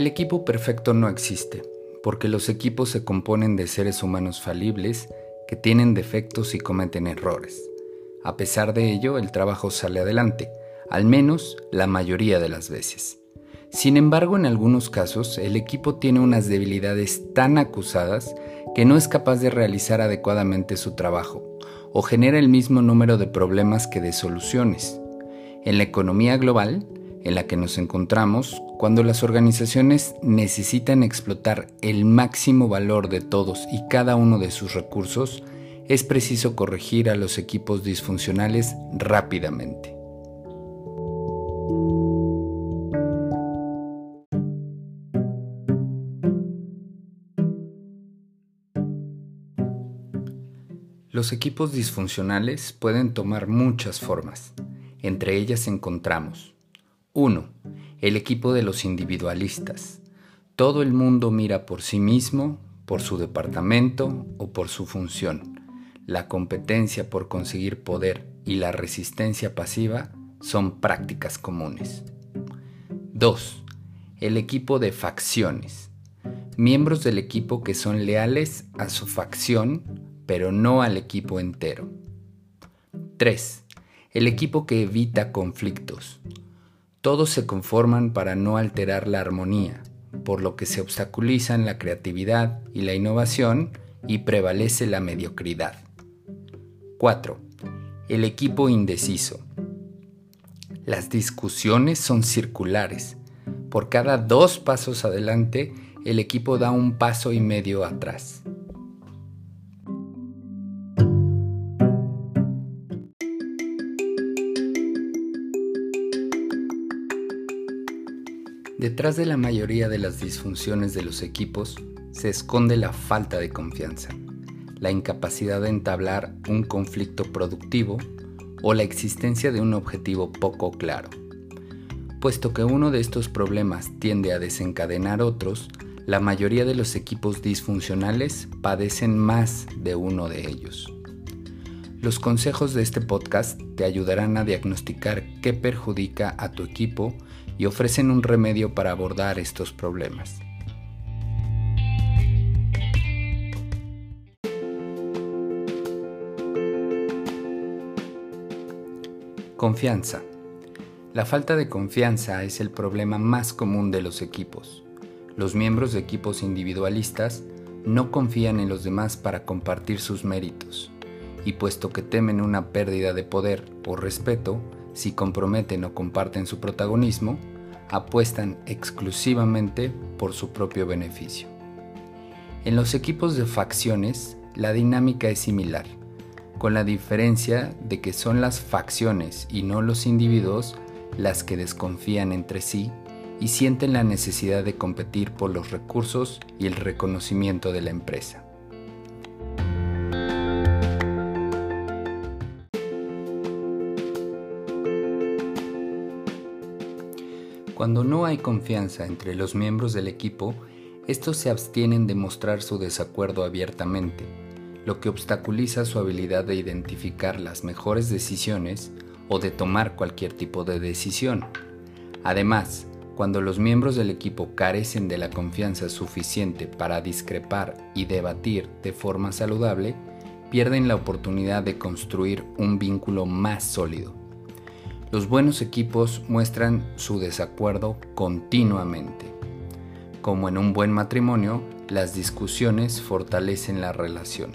El equipo perfecto no existe, porque los equipos se componen de seres humanos falibles que tienen defectos y cometen errores. A pesar de ello, el trabajo sale adelante, al menos la mayoría de las veces. Sin embargo, en algunos casos, el equipo tiene unas debilidades tan acusadas que no es capaz de realizar adecuadamente su trabajo, o genera el mismo número de problemas que de soluciones. En la economía global, en la que nos encontramos cuando las organizaciones necesitan explotar el máximo valor de todos y cada uno de sus recursos, es preciso corregir a los equipos disfuncionales rápidamente. Los equipos disfuncionales pueden tomar muchas formas. Entre ellas encontramos 1. El equipo de los individualistas. Todo el mundo mira por sí mismo, por su departamento o por su función. La competencia por conseguir poder y la resistencia pasiva son prácticas comunes. 2. El equipo de facciones. Miembros del equipo que son leales a su facción, pero no al equipo entero. 3. El equipo que evita conflictos todos se conforman para no alterar la armonía, por lo que se obstaculizan la creatividad y la innovación y prevalece la mediocridad. 4. El equipo indeciso. Las discusiones son circulares. Por cada dos pasos adelante, el equipo da un paso y medio atrás. Detrás de la mayoría de las disfunciones de los equipos se esconde la falta de confianza, la incapacidad de entablar un conflicto productivo o la existencia de un objetivo poco claro. Puesto que uno de estos problemas tiende a desencadenar otros, la mayoría de los equipos disfuncionales padecen más de uno de ellos. Los consejos de este podcast te ayudarán a diagnosticar qué perjudica a tu equipo y ofrecen un remedio para abordar estos problemas. Confianza. La falta de confianza es el problema más común de los equipos. Los miembros de equipos individualistas no confían en los demás para compartir sus méritos, y puesto que temen una pérdida de poder o respeto, si comprometen o comparten su protagonismo, apuestan exclusivamente por su propio beneficio. En los equipos de facciones, la dinámica es similar, con la diferencia de que son las facciones y no los individuos las que desconfían entre sí y sienten la necesidad de competir por los recursos y el reconocimiento de la empresa. Cuando no hay confianza entre los miembros del equipo, estos se abstienen de mostrar su desacuerdo abiertamente, lo que obstaculiza su habilidad de identificar las mejores decisiones o de tomar cualquier tipo de decisión. Además, cuando los miembros del equipo carecen de la confianza suficiente para discrepar y debatir de forma saludable, pierden la oportunidad de construir un vínculo más sólido. Los buenos equipos muestran su desacuerdo continuamente. Como en un buen matrimonio, las discusiones fortalecen la relación.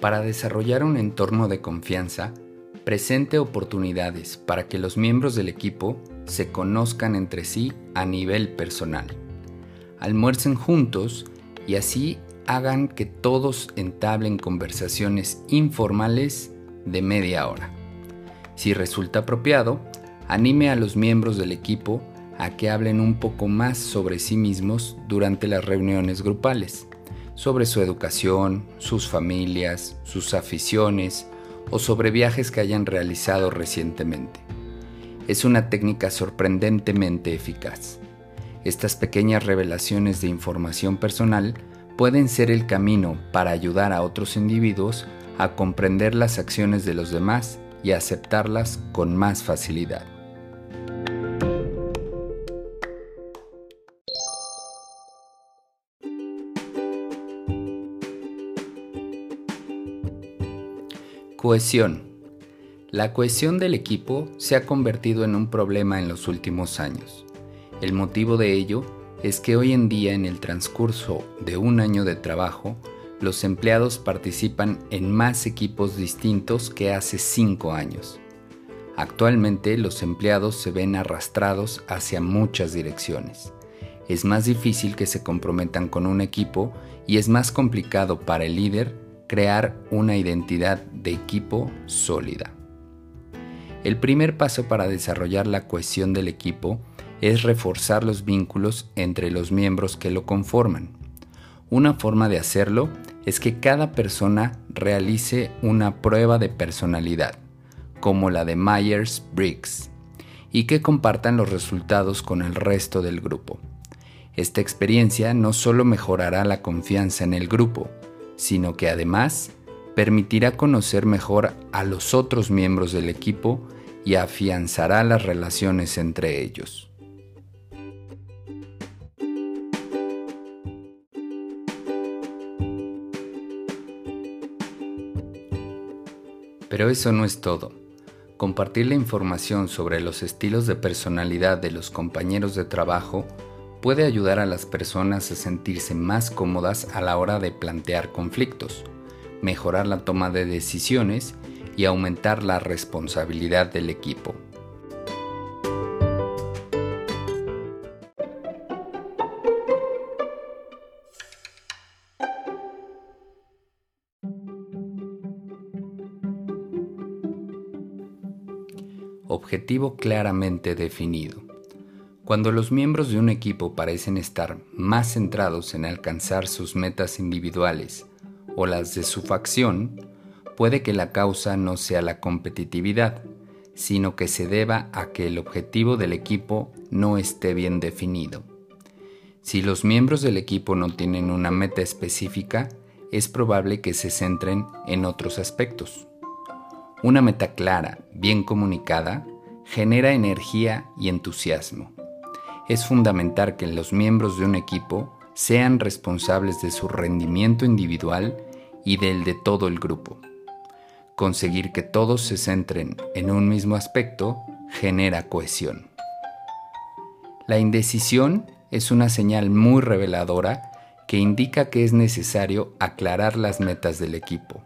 Para desarrollar un entorno de confianza, presente oportunidades para que los miembros del equipo se conozcan entre sí a nivel personal almuercen juntos y así hagan que todos entablen conversaciones informales de media hora. Si resulta apropiado, anime a los miembros del equipo a que hablen un poco más sobre sí mismos durante las reuniones grupales, sobre su educación, sus familias, sus aficiones o sobre viajes que hayan realizado recientemente. Es una técnica sorprendentemente eficaz. Estas pequeñas revelaciones de información personal pueden ser el camino para ayudar a otros individuos a comprender las acciones de los demás y aceptarlas con más facilidad. Cohesión. La cohesión del equipo se ha convertido en un problema en los últimos años. El motivo de ello es que hoy en día en el transcurso de un año de trabajo, los empleados participan en más equipos distintos que hace cinco años. Actualmente los empleados se ven arrastrados hacia muchas direcciones. Es más difícil que se comprometan con un equipo y es más complicado para el líder crear una identidad de equipo sólida. El primer paso para desarrollar la cohesión del equipo es reforzar los vínculos entre los miembros que lo conforman. Una forma de hacerlo es que cada persona realice una prueba de personalidad, como la de Myers-Briggs, y que compartan los resultados con el resto del grupo. Esta experiencia no solo mejorará la confianza en el grupo, sino que además permitirá conocer mejor a los otros miembros del equipo y afianzará las relaciones entre ellos. Pero eso no es todo. Compartir la información sobre los estilos de personalidad de los compañeros de trabajo puede ayudar a las personas a sentirse más cómodas a la hora de plantear conflictos, mejorar la toma de decisiones y aumentar la responsabilidad del equipo. Objetivo claramente definido. Cuando los miembros de un equipo parecen estar más centrados en alcanzar sus metas individuales o las de su facción, puede que la causa no sea la competitividad, sino que se deba a que el objetivo del equipo no esté bien definido. Si los miembros del equipo no tienen una meta específica, es probable que se centren en otros aspectos. Una meta clara, bien comunicada, genera energía y entusiasmo. Es fundamental que los miembros de un equipo sean responsables de su rendimiento individual y del de todo el grupo. Conseguir que todos se centren en un mismo aspecto genera cohesión. La indecisión es una señal muy reveladora que indica que es necesario aclarar las metas del equipo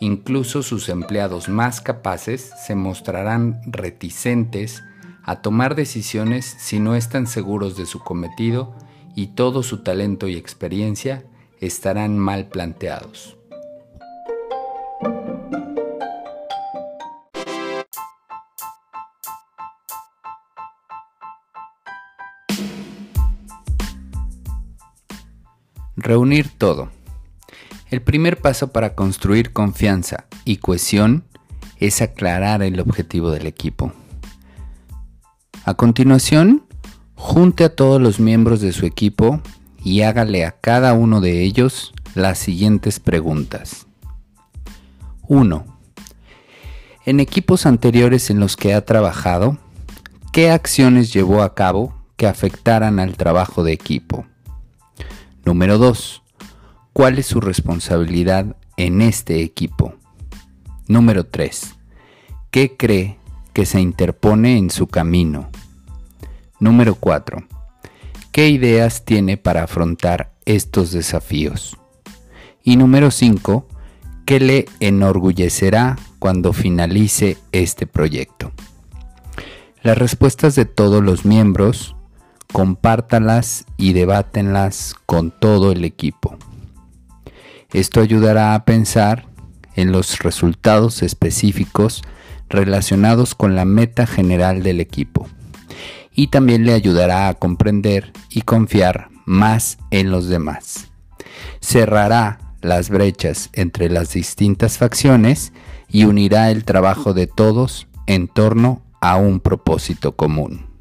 Incluso sus empleados más capaces se mostrarán reticentes a tomar decisiones si no están seguros de su cometido y todo su talento y experiencia estarán mal planteados. Reunir todo. El primer paso para construir confianza y cohesión es aclarar el objetivo del equipo. A continuación, junte a todos los miembros de su equipo y hágale a cada uno de ellos las siguientes preguntas. 1. En equipos anteriores en los que ha trabajado, ¿qué acciones llevó a cabo que afectaran al trabajo de equipo? Número 2 ¿Cuál es su responsabilidad en este equipo? Número 3. ¿Qué cree que se interpone en su camino? Número 4. ¿Qué ideas tiene para afrontar estos desafíos? Y número 5. ¿Qué le enorgullecerá cuando finalice este proyecto? Las respuestas de todos los miembros, compártalas y debátenlas con todo el equipo. Esto ayudará a pensar en los resultados específicos relacionados con la meta general del equipo y también le ayudará a comprender y confiar más en los demás. Cerrará las brechas entre las distintas facciones y unirá el trabajo de todos en torno a un propósito común.